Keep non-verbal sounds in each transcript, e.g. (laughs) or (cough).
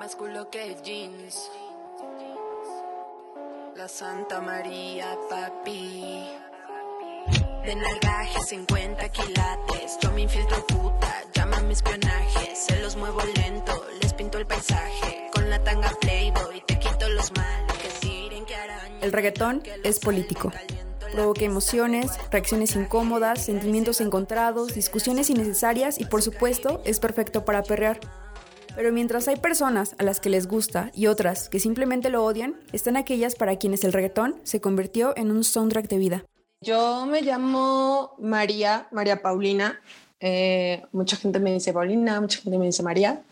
Más culo que jeans. La Santa María, papi. De nalgaje 50 quilates. Yo me infiltro puta, llámame espionaje. Se los muevo lento, les pinto el paisaje. Con la tanga playboy te quito los males. El reggaetón es político. Provoca emociones, reacciones incómodas, sentimientos encontrados, discusiones innecesarias y por supuesto es perfecto para perrear. Pero mientras hay personas a las que les gusta y otras que simplemente lo odian, están aquellas para quienes el reggaetón se convirtió en un soundtrack de vida. Yo me llamo María, María Paulina. Eh, mucha gente me dice Paulina, mucha gente me dice María.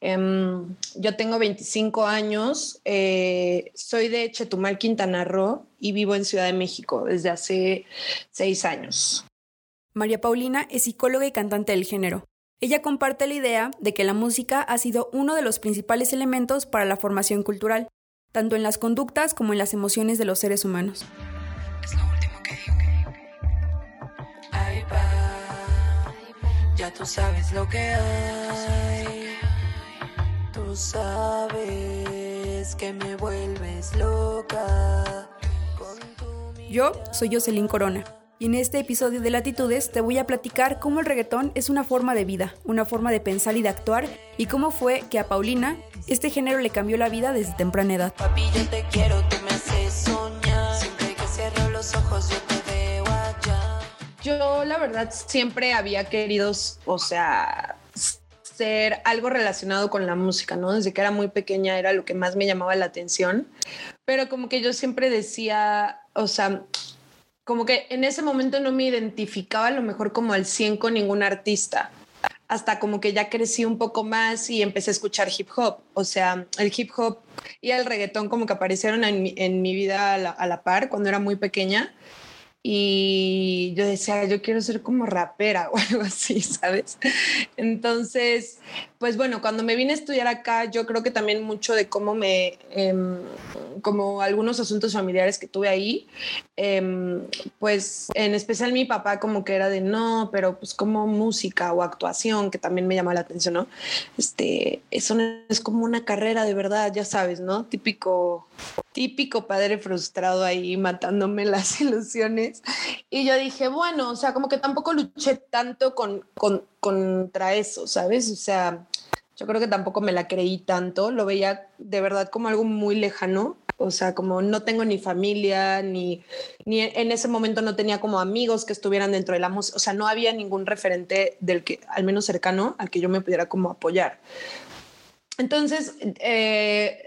Em, yo tengo 25 años, eh, soy de Chetumal, Quintana Roo y vivo en Ciudad de México desde hace seis años. María Paulina es psicóloga y cantante del género. Ella comparte la idea de que la música ha sido uno de los principales elementos para la formación cultural, tanto en las conductas como en las emociones de los seres humanos. Es lo último que digo. Ahí va. Ya tú sabes lo que hay. Tú sabes que me vuelves loca. Con tu Yo soy Jocelyn Corona y en este episodio de Latitudes te voy a platicar cómo el reggaetón es una forma de vida, una forma de pensar y de actuar y cómo fue que a Paulina este género le cambió la vida desde temprana edad. Papi, yo te quiero, tú me haces soñar. Siempre que cierro los ojos, yo te veo allá. Yo la verdad siempre había querido, o sea, ser algo relacionado con la música, ¿no? Desde que era muy pequeña era lo que más me llamaba la atención, pero como que yo siempre decía, o sea, como que en ese momento no me identificaba a lo mejor como al 100 con ningún artista. Hasta como que ya crecí un poco más y empecé a escuchar hip hop. O sea, el hip hop y el reggaetón como que aparecieron en mi, vida a la par cuando era muy pequeña. Y yo decía, yo quiero ser como rapera (laughs) o algo así, ¿sabes? Entonces, pues bueno, cuando me vine a estudiar acá, yo creo que también mucho de cómo me, em, como algunos asuntos familiares que tuve ahí, em, pues en especial mi papá como que era de no, pero pues como música o actuación, que también me llama la atención, ¿no? Este, eso no es como una carrera de verdad, ya sabes, ¿no? Típico, típico padre frustrado ahí matándome (laughs) las ilusiones. Y yo dije, bueno, o sea, como que tampoco luché tanto con, con, contra eso, ¿sabes? O sea, yo creo que tampoco me la creí tanto, lo veía de verdad como algo muy lejano, o sea, como no tengo ni familia, ni, ni en ese momento no tenía como amigos que estuvieran dentro de la música, o sea, no había ningún referente del que, al menos cercano, al que yo me pudiera como apoyar. Entonces, eh,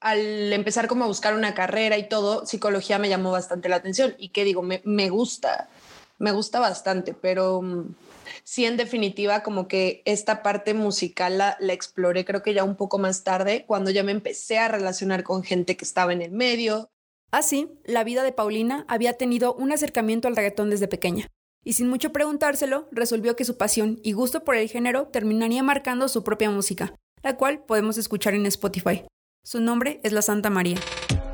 al empezar como a buscar una carrera y todo, psicología me llamó bastante la atención y que digo, me, gusta, me gusta bastante, pero mm, sí, en definitiva, como que esta parte musical la, la, exploré creo que ya un poco más tarde, cuando ya me empecé a relacionar con gente que estaba en el medio. Así, la vida de Paulina había tenido un acercamiento al reggaetón desde pequeña. Y sin mucho preguntárselo, resolvió que su pasión y gusto por el género terminaría marcando su propia música, la cual podemos escuchar en Spotify. Su nombre es La Santa María.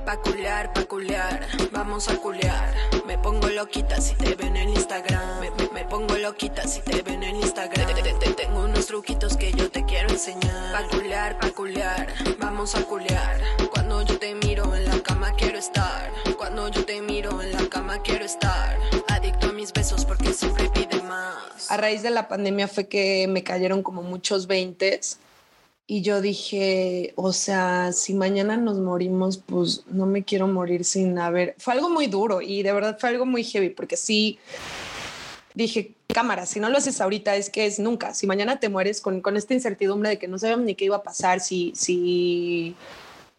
Pa' culear, pa' culear, vamos a culear. Me pongo loquita si te ven en Instagram. Me, me, me pongo loquita si te ven en Instagram. Te, te, te, tengo unos truquitos que yo te quiero enseñar. Vamos a culear. Cuando yo te miro en la cama quiero estar. Cuando yo te miro en la cama quiero estar. Adicto a mis besos porque siempre pide más. A raíz de la pandemia fue que me cayeron como muchos veintes. Y yo dije, o sea, si mañana nos morimos, pues no me quiero morir sin haber. Fue algo muy duro y de verdad fue algo muy heavy, porque sí dije, cámara, si no lo haces ahorita, es que es nunca. Si mañana te mueres con, con esta incertidumbre de que no sabíamos ni qué iba a pasar, si, si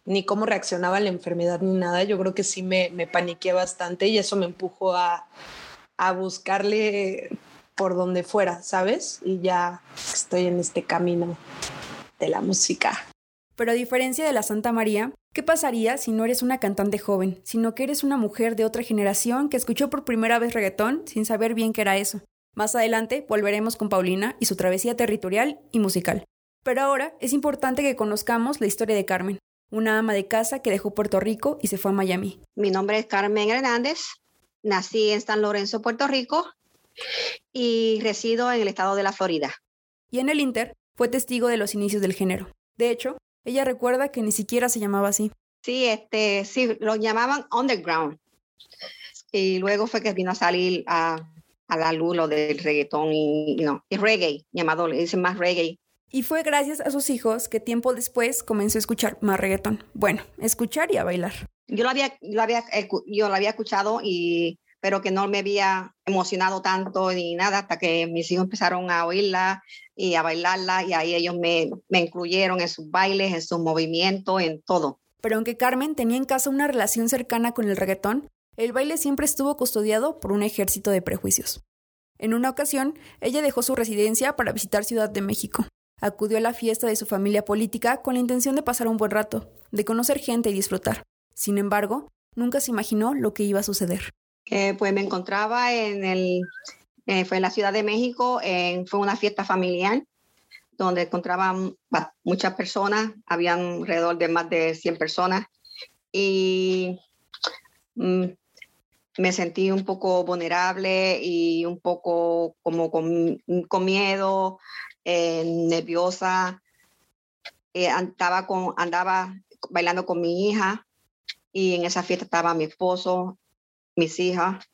ni cómo reaccionaba la enfermedad ni nada, yo creo que sí me, me paniqué bastante y eso me empujó a, a buscarle por donde fuera, ¿sabes? Y ya estoy en este camino de la música. Pero a diferencia de la Santa María, ¿qué pasaría si no eres una cantante joven, sino que eres una mujer de otra generación que escuchó por primera vez reggaetón sin saber bien qué era eso? Más adelante volveremos con Paulina y su travesía territorial y musical. Pero ahora es importante que conozcamos la historia de Carmen, una ama de casa que dejó Puerto Rico y se fue a Miami. Mi nombre es Carmen Hernández, nací en San Lorenzo, Puerto Rico y resido en el estado de la Florida. Y en el Inter fue testigo de los inicios del género. De hecho, Ella recuerda que ni siquiera se llamaba así. Sí, este, sí, lo llamaban underground. Y luego fue que vino a salir a, a la luz lo del reggaetón y, no, y reggae, llamado, le dicen más reggae. Y fue gracias a sus hijos que tiempo después comenzó a escuchar más reggaetón. Bueno, escuchar y a bailar. Yo lo había, lo había, yo lo había escuchado y pero que no me había emocionado tanto ni nada hasta que mis hijos empezaron a oírla y a bailarla y ahí ellos me, me incluyeron en sus bailes, en sus movimientos, en todo. Pero aunque Carmen tenía en casa una relación cercana con el reggaetón, el baile siempre estuvo custodiado por un ejército de prejuicios. En una ocasión, ella dejó su residencia para visitar Ciudad de México. Acudió a la fiesta de su familia política con la intención de pasar un buen rato, de conocer gente y disfrutar. Sin embargo, nunca se imaginó lo que iba a suceder. Eh, pues me encontraba en el, eh, fue en la Ciudad de México, fue una fiesta familiar donde encontraban muchas personas, habían alrededor de más de 100 personas y mm, me sentí un poco vulnerable y un poco como con, miedo, eh, nerviosa. andaba, con, andaba bailando con mi hija y en esa fiesta estaba mi esposo, mis hijas.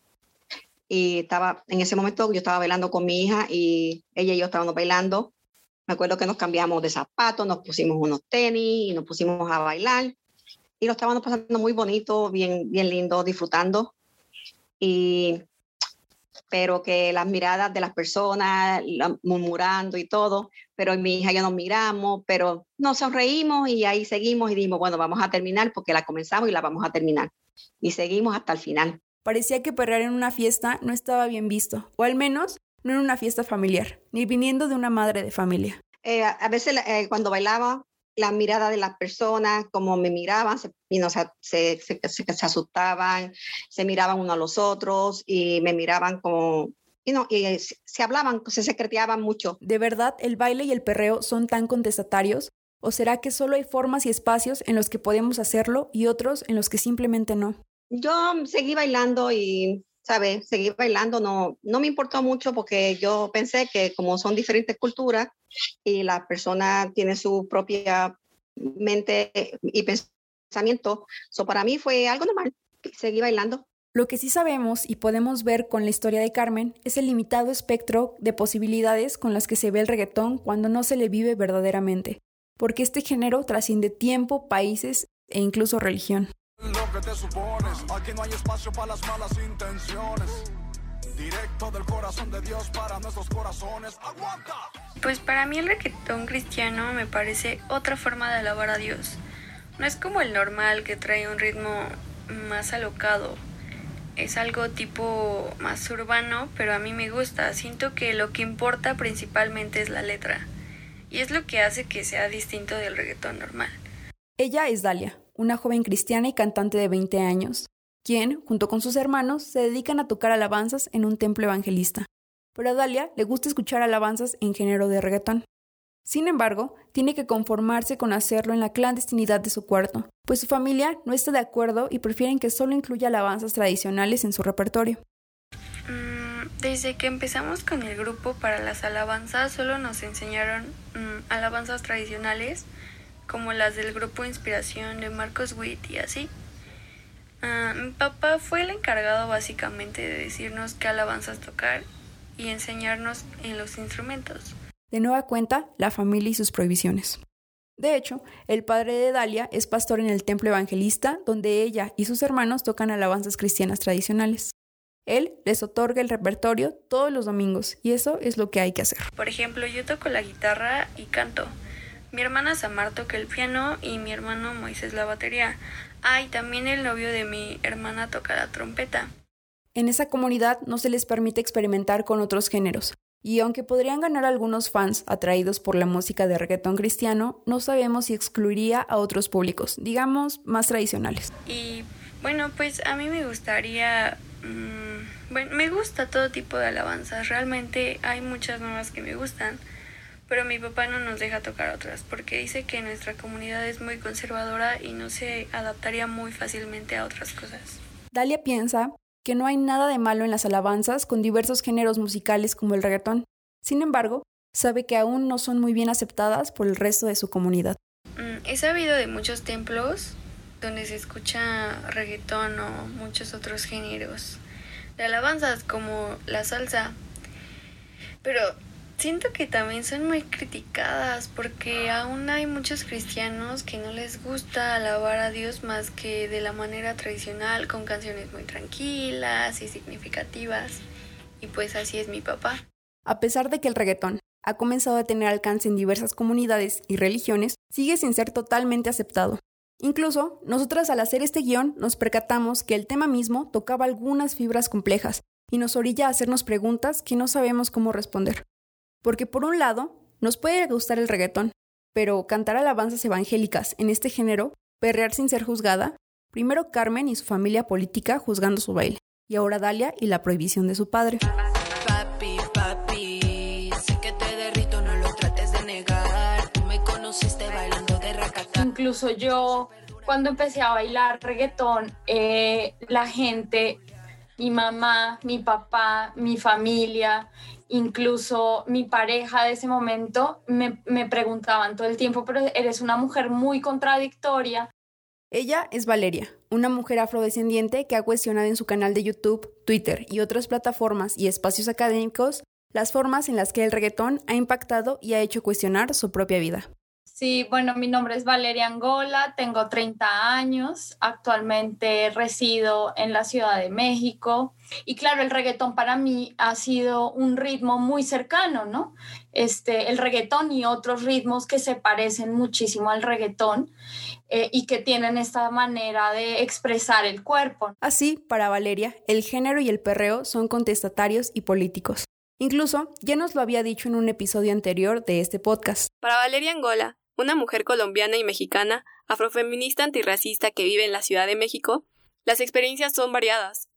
Y estaba, en ese momento yo estaba bailando con mi hija y ella y yo estábamos bailando. Me acuerdo que nos cambiamos de zapatos, nos pusimos unos tenis y nos pusimos a bailar. Y lo estábamos pasando muy bonito, bien, bien lindo, disfrutando. Y, pero que las miradas de las personas, murmurando y todo, pero mi hija y yo nos miramos, pero nos sonreímos y ahí seguimos y dijimos, bueno, vamos a terminar porque la comenzamos y la vamos a terminar. Y seguimos hasta el final parecía que perrear en una fiesta no estaba bien visto, o al menos no en una fiesta familiar, ni viniendo de una madre de familia. Eh, a veces eh, cuando bailaba, la mirada de las personas, como me miraban, se, se, se, asustaban, se miraban uno a los otros y me miraban como, y no, y se hablaban, se secreteaban mucho. ¿De verdad el baile y el perreo son tan contestatarios? ¿O será que solo hay formas y espacios en los que podemos hacerlo y otros en los que simplemente no? Yo seguí bailando y, ¿sabes? Seguí bailando, no, no me importó mucho porque yo pensé que como son diferentes culturas y la persona tiene su propia mente y pensamiento, eso para mí fue algo normal. Seguí bailando. Lo que sí sabemos y podemos ver con la historia de Carmen es el limitado espectro de posibilidades con las que se ve el reggaetón cuando no se le vive verdaderamente, porque este género trasciende tiempo, países e incluso religión lo que te supones. Aquí no hay espacio para las malas intenciones. Directo del corazón de Dios para nuestros corazones. ¡Aguanta! Pues para mí el reggaetón cristiano me parece otra forma de alabar a Dios. No es como el normal que trae un ritmo más alocado. Es algo tipo más urbano, pero a mí me gusta. Siento que lo que importa principalmente es la letra. Y es lo que hace que sea distinto del reggaetón normal. Ella es Dalia, una joven cristiana y cantante de 20 años, quien, junto con sus hermanos, se dedican a tocar alabanzas en un templo evangelista. Pero a Dalia le gusta escuchar alabanzas en género de reggaetón. Sin embargo, tiene que conformarse con hacerlo en la clandestinidad de su cuarto, pues su familia no está de acuerdo y prefieren que solo incluya alabanzas tradicionales en su repertorio. Mm, desde que empezamos con el grupo para las alabanzas, solo nos enseñaron mm, alabanzas tradicionales como las del grupo Inspiración de Marcos Witt y así. Ah, mi papá fue el encargado básicamente de decirnos qué alabanzas tocar y enseñarnos en los instrumentos. De nueva cuenta, la familia y sus prohibiciones. De hecho, el padre de Dalia es pastor en el templo evangelista, donde ella y sus hermanos tocan alabanzas cristianas tradicionales. Él les otorga el repertorio todos los domingos y eso es lo que hay que hacer. Por ejemplo, yo toco la guitarra y canto. Mi hermana Samar toca el piano y mi hermano Moisés la batería. Ah, y también el novio de mi hermana toca la trompeta. En esa comunidad no se les permite experimentar con otros géneros, y aunque podrían ganar algunos fans atraídos por la música de reggaetón cristiano, no sabemos si excluiría a otros públicos, digamos, más tradicionales. Y bueno, pues a mí me gustaría... Mm, bueno, me gusta todo tipo de alabanzas, realmente hay muchas nuevas que me gustan pero mi papá no nos deja tocar otras porque dice que nuestra comunidad es muy conservadora y no se adaptaría muy fácilmente a otras cosas. Dalia piensa que no hay nada de malo en las alabanzas con diversos géneros musicales como el reggaetón. Sin embargo, sabe que aún no son muy bien aceptadas por el resto de su comunidad. mm, he sabido de muchos templos donde se escucha reggaetón o muchos otros géneros de alabanzas como la salsa. Pero siento que también son muy criticadas porque aún hay muchos cristianos que no les gusta alabar a Dios más que de la manera tradicional con canciones muy tranquilas y significativas. Y pues así es mi papá. A pesar de que el reggaetón ha comenzado a tener alcance en diversas comunidades y religiones, sigue sin ser totalmente aceptado. Incluso, nosotras al hacer este guion nos percatamos que el tema mismo tocaba algunas fibras complejas y nos orilla a hacernos preguntas que no sabemos cómo responder. Porque por un lado, nos puede gustar el reggaetón, pero cantar alabanzas evangélicas en este género, perrear sin ser juzgada, primero Carmen y su familia política juzgando su baile, y ahora Dalia y la prohibición de su padre. Papi, papi, sé que te derrito, no lo trates de negar. Tú me conociste bailando de racata. Incluso yo, cuando empecé a bailar reggaetón, eh, la gente, mi mamá, mi papá, mi familia, incluso mi pareja de ese momento, me, me preguntaban todo el tiempo, pero eres una mujer muy contradictoria. Ella es Valeria, una mujer afrodescendiente que ha cuestionado en su canal de YouTube, Twitter y otras plataformas y espacios académicos las formas en las que el reggaetón ha impactado y ha hecho cuestionar su propia vida. Sí, bueno, mi nombre es Valeria Angola, tengo 30 años, actualmente resido en la Ciudad de México y claro, el reggaetón para mí ha sido un ritmo muy cercano, ¿no? Este, el reggaetón y otros ritmos que se parecen muchísimo al reggaetón eh, y que tienen esta manera de expresar el cuerpo. Así, para Valeria, el género y el perreo son contestatarios y políticos. Incluso ya nos lo había dicho en un episodio anterior de este podcast. Para Valeria Angola, una mujer colombiana y mexicana, afrofeminista antirracista que vive en la Ciudad de México, las experiencias son variadas.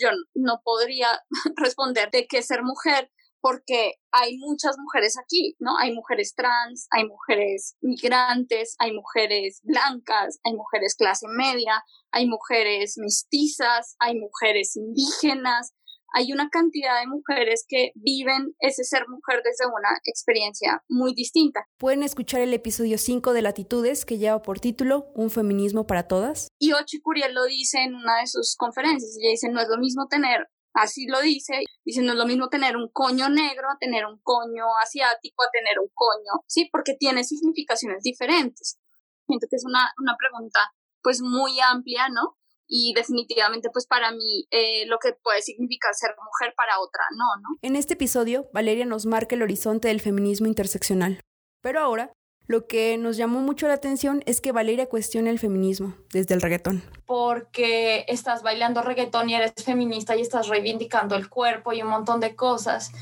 Yo no podría (laughs) responder de qué ser mujer porque hay muchas mujeres aquí, ¿no? Hay mujeres trans, hay mujeres migrantes, hay mujeres blancas, hay mujeres clase media, hay mujeres mestizas, hay mujeres indígenas, hay una cantidad de mujeres que viven ese ser mujer desde una experiencia muy distinta. Pueden escuchar el episodio 5 de Latitudes que lleva por título Un feminismo para todas. Y Ochi Curiel lo dice en una de sus conferencias. Ella dice, no es lo mismo tener, así lo dice, dice, no es lo mismo tener un coño negro a tener un coño asiático, a tener un coño, ¿sí? Porque tiene significaciones diferentes. Siento que es una, una pregunta pues muy amplia, ¿no? Y definitivamente pues para mí eh, lo que puede significar ser mujer para otra no, ¿no? En este episodio, Valeria nos marca el horizonte del feminismo interseccional. Pero ahora, lo que nos llamó mucho la atención es que Valeria cuestiona el feminismo desde el reggaetón. Porque estás bailando reggaetón y eres feminista y estás reivindicando el cuerpo y un montón de cosas.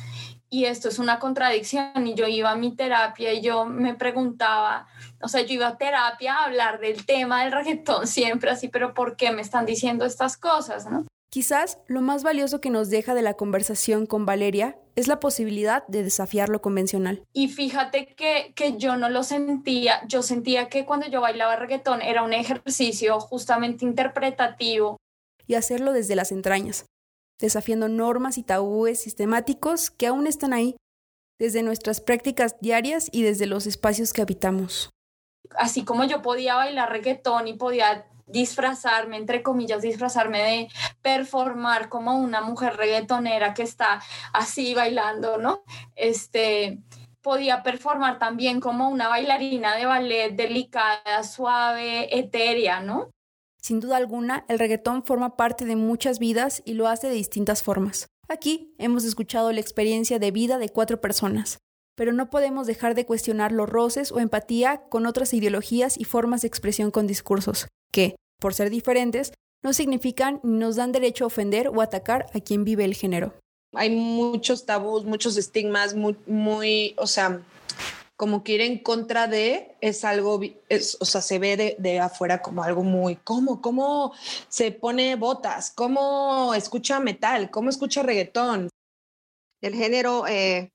Y esto es una contradicción. Y yo iba a mi terapia y yo me preguntaba, o sea, yo iba a terapia a hablar del tema del reggaetón siempre así, pero ¿por qué me están diciendo estas cosas, no? Quizás lo más valioso que nos deja de la conversación con Valeria es la posibilidad de desafiar lo convencional. Y fíjate que, que yo no lo sentía, yo sentía que cuando yo bailaba reggaetón era un ejercicio justamente interpretativo. Y hacerlo desde las entrañas, desafiando normas y tabúes sistemáticos que aún están ahí, desde nuestras prácticas diarias y desde los espacios que habitamos así como yo podía bailar reggaetón y podía disfrazarme, entre comillas, disfrazarme de performar como una mujer reggaetonera que está así bailando, ¿no? Este, podía performar también como una bailarina de ballet delicada, suave, etérea, ¿no? Sin duda alguna, el reggaetón forma parte de muchas vidas y lo hace de distintas formas. Aquí hemos escuchado la experiencia de vida de cuatro personas, pero no podemos dejar de cuestionar los roces o empatía con otras ideologías y formas de expresión con discursos, que, por ser diferentes, no significan ni nos dan derecho a ofender o atacar a quien vive el género. Hay muchos tabús, muchos estigmas, muy, o sea, como que ir en contra de es algo, o sea, se ve de, de, afuera como algo muy, ¿cómo? ¿Cómo se pone botas? ¿Cómo escucha metal? ¿Cómo escucha reggaetón? El género eh,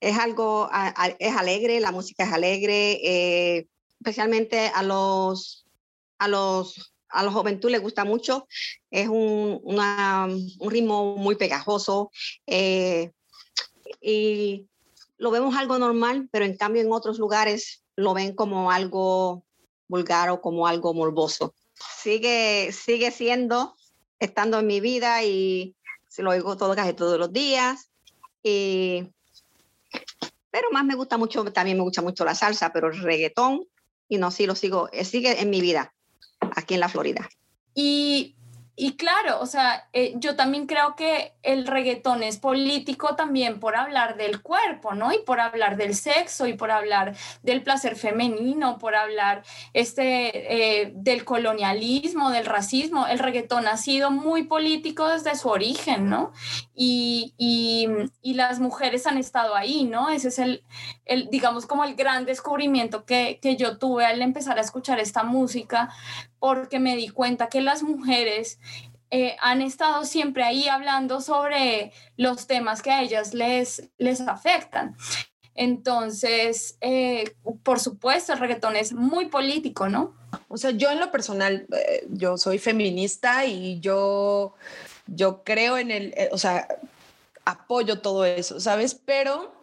es algo, es alegre, la música es alegre, eh, especialmente a los, a los, a los juventud les gusta mucho, es un, un ritmo muy pegajoso eh, y lo vemos algo normal, pero en cambio en otros lugares lo ven como algo vulgar o como algo morboso. Sigue, sigue siendo, estando en mi vida y lo oigo todo, casi todos los días. Y, pero más me gusta mucho, también me gusta mucho la salsa, pero el reggaetón, y no, sí lo sigo, eh, sigue en mi vida, aquí en la Florida. Y y claro, o sea, eh, yo también creo que el reggaetón es político también por hablar del cuerpo, ¿no? Y por hablar del sexo y por hablar del placer femenino, por hablar este, eh, del colonialismo, del racismo. El reggaetón ha sido muy político desde su origen, ¿no? Y, y, y las mujeres han estado ahí, ¿no? Ese es el, el digamos, como el gran descubrimiento que, que yo tuve al empezar a escuchar esta música, porque me di cuenta que las mujeres eh, han estado siempre ahí hablando sobre los temas que a ellas les, les afectan. Entonces, eh, por supuesto, el reggaetón es muy político, ¿no? O sea, yo en lo personal, eh, yo soy feminista y yo, yo creo en el, o sea, apoyo todo eso, ¿sabes? Pero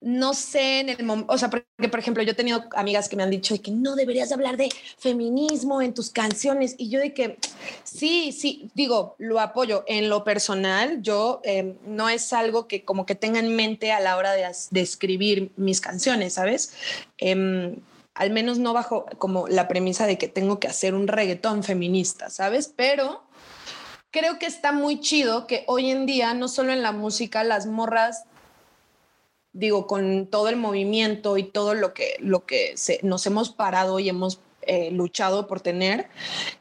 no sé en el momento, o sea, porque por ejemplo yo he tenido amigas que me han dicho que no deberías hablar de feminismo en tus canciones y yo de que sí, sí, digo, lo apoyo en lo personal, yo em, no es algo que como que tenga en mente a la hora de, escribir mis canciones, ¿sabes? Em, al menos no bajo como la premisa de que tengo que hacer un reggaetón feminista, ¿sabes? Pero creo que está muy chido que hoy en día, no solo en la música, las morras digo, con todo el movimiento y todo lo que, lo que nos hemos parado y hemos eh, luchado por tener,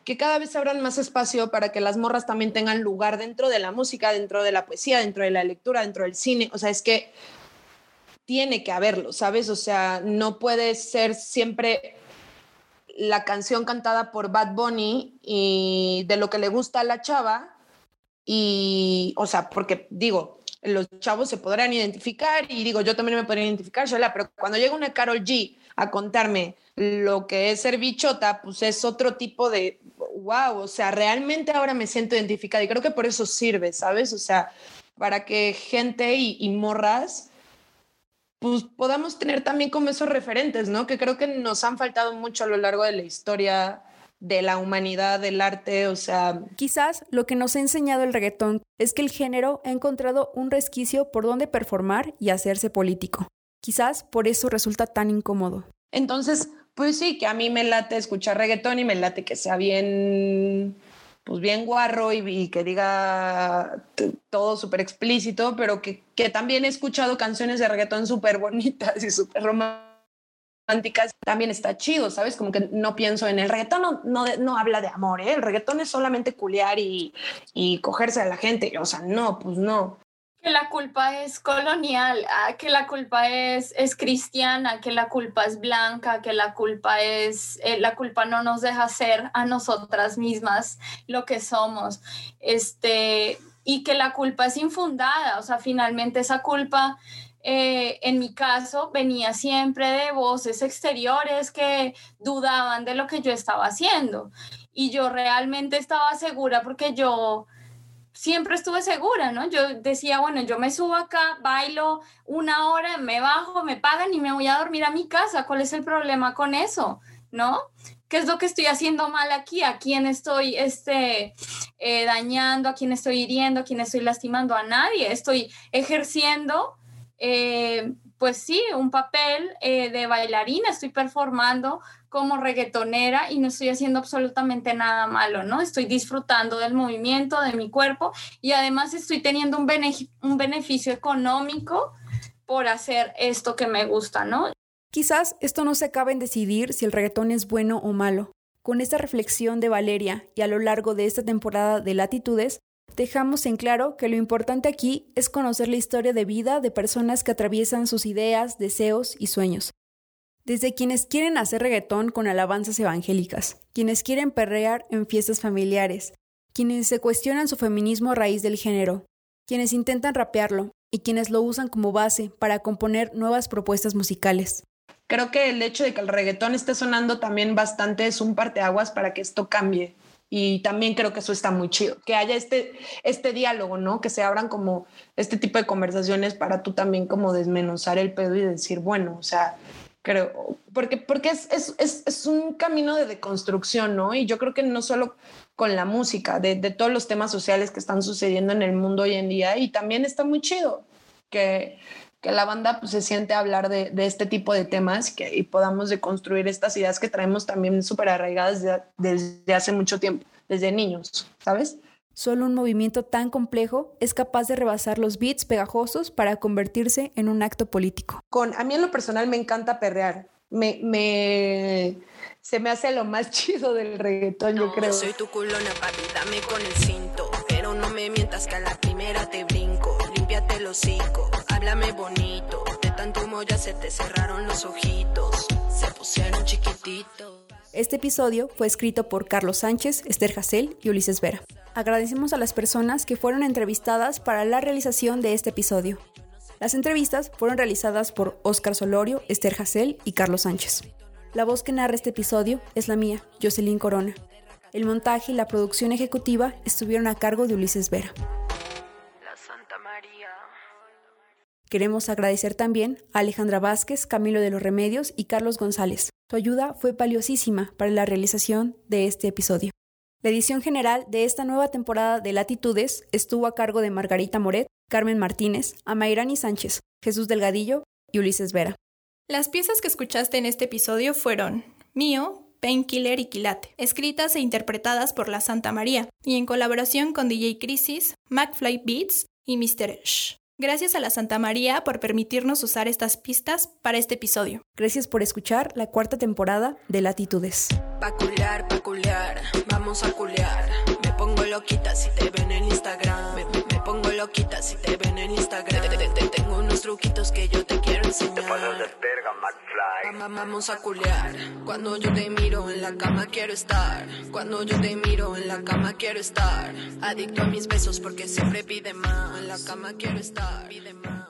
que cada vez abran más espacio para que las morras también tengan lugar dentro de la música, dentro de la poesía, dentro de la lectura, dentro del cine. O sea, es que tiene que haberlo, ¿sabes? O sea, no puede ser siempre la canción cantada por Bad Bunny y de lo que le gusta a la chava. Y, o sea, porque digo, los chavos se podrán identificar y digo, yo también me podría identificar, pero cuando llega una Carol G a contarme lo que es ser bichota, pues es otro tipo de, wow, o sea, realmente ahora me siento identificada y creo que por eso sirve, ¿sabes? O sea, para que gente y, y morras pues podamos tener también como esos referentes, ¿no? Que creo que nos han faltado mucho a lo largo de la historia de la humanidad, del arte, o sea... Quizás lo que nos ha enseñado el reggaetón es que el género ha encontrado un resquicio por donde performar y hacerse político. Quizás por eso resulta tan incómodo. Entonces, pues sí, que a mí me late escuchar reggaetón y me late que sea bien, pues bien guarro y, que diga todo súper explícito, pero que, que también he escuchado canciones de reggaetón súper bonitas y súper románticas también está chido, ¿sabes? Como que no pienso en el reggaetón, no, no, no habla de amor, ¿eh? El reggaetón es solamente culear y, y cogerse a la gente, o sea, no, pues no. Que la culpa es colonial, ah, que la culpa es, es cristiana, que la culpa es blanca, que la culpa es, eh, la culpa no nos deja ser a nosotras mismas lo que somos, este, y que la culpa es infundada, o sea, finalmente esa culpa eh, en mi caso, venía siempre de voces exteriores que dudaban de lo que yo estaba haciendo. Y yo realmente estaba segura porque yo siempre estuve segura, ¿no? Yo decía, bueno, yo me subo acá, bailo una hora, me bajo, me pagan y me voy a dormir a mi casa. ¿Cuál es el problema con eso? ¿No? ¿Qué es lo que estoy haciendo mal aquí? ¿A quién estoy este, eh, dañando? ¿A quién estoy hiriendo? ¿A quién estoy lastimando? A nadie. Estoy ejerciendo eh, pues sí, un papel eh, de bailarina, estoy performando como reggaetonera y no estoy haciendo absolutamente nada malo, ¿no? Estoy disfrutando del movimiento, de mi cuerpo y además estoy teniendo un, un beneficio económico por hacer esto que me gusta, ¿no? Quizás esto no se acabe en decidir si el reggaetón es bueno o malo. Con esta reflexión de Valeria y a lo largo de esta temporada de Latitudes, dejamos en claro que lo importante aquí es conocer la historia de vida de personas que atraviesan sus ideas, deseos y sueños. Desde quienes quieren hacer reggaetón con alabanzas evangélicas, quienes quieren perrear en fiestas familiares, quienes se cuestionan su feminismo a raíz del género, quienes intentan rapearlo y quienes lo usan como base para componer nuevas propuestas musicales. Creo que el hecho de que el reggaetón esté sonando también bastante es un parteaguas para que esto cambie. Y también creo que eso está muy chido, que haya este, este diálogo, ¿no? Que se abran como este tipo de conversaciones para tú también como desmenuzar el pedo y decir, bueno, o sea, creo, porque, porque es, es, es, es un camino de deconstrucción, ¿no? Y yo creo que no solo con la música, de, de, todos los temas sociales que están sucediendo en el mundo hoy en día, y también está muy chido que, que la banda pues, se siente a hablar de, de, este tipo de temas que, y podamos deconstruir estas ideas que traemos también súper arraigadas desde, desde hace mucho tiempo, desde niños, ¿sabes? Solo un movimiento tan complejo es capaz de rebasar los beats pegajosos para convertirse en un acto político. Con, a mí en lo personal me encanta perrear. Me, me, se me hace lo más (laughs) chido del reggaetón, no, yo creo. Soy tu culona, papi, dame con el cinto. Pero no me mientas que a la primera te brinco. Este episodio fue escrito por Carlos Sánchez, Esther Hassel y Ulises Vera. Agradecemos a las personas que fueron entrevistadas para la realización de este episodio. Las entrevistas fueron realizadas por Óscar Solorio, Esther Hassel y Carlos Sánchez. La voz que narra este episodio es la mía, Jocelyn Corona. El montaje y la producción ejecutiva estuvieron a cargo de Ulises Vera. Queremos agradecer también a Alejandra Vázquez, Camilo de los Remedios y Carlos González. Su ayuda fue valiosísima para la realización de este episodio. La edición general de esta nueva temporada de Latitudes estuvo a cargo de Margarita Moret, Carmen Martínez, Amairani Sánchez, Jesús Delgadillo y Ulises Vera. Las piezas que escuchaste en este episodio fueron Mío, Painkiller y Quilate, escritas e interpretadas por la Santa María, y en colaboración con DJ Crisis, McFly Beats y Mr. Shh. Gracias a la Santa María por permitirnos usar estas pistas para este episodio. Gracias por escuchar la cuarta temporada de Latitudes. Vamos a. Me pongo loquita si te ven en Instagram. Me, me, me pongo loquita si te ven en Instagram. Te, te, te, tengo unos truquitos que yo te quiero enseñar. Vamos a culear. Cuando yo te miro en la cama quiero estar. Cuando yo te miro en la cama quiero estar. Adicto a mis besos porque siempre pide más. En la cama quiero estar. Pide más.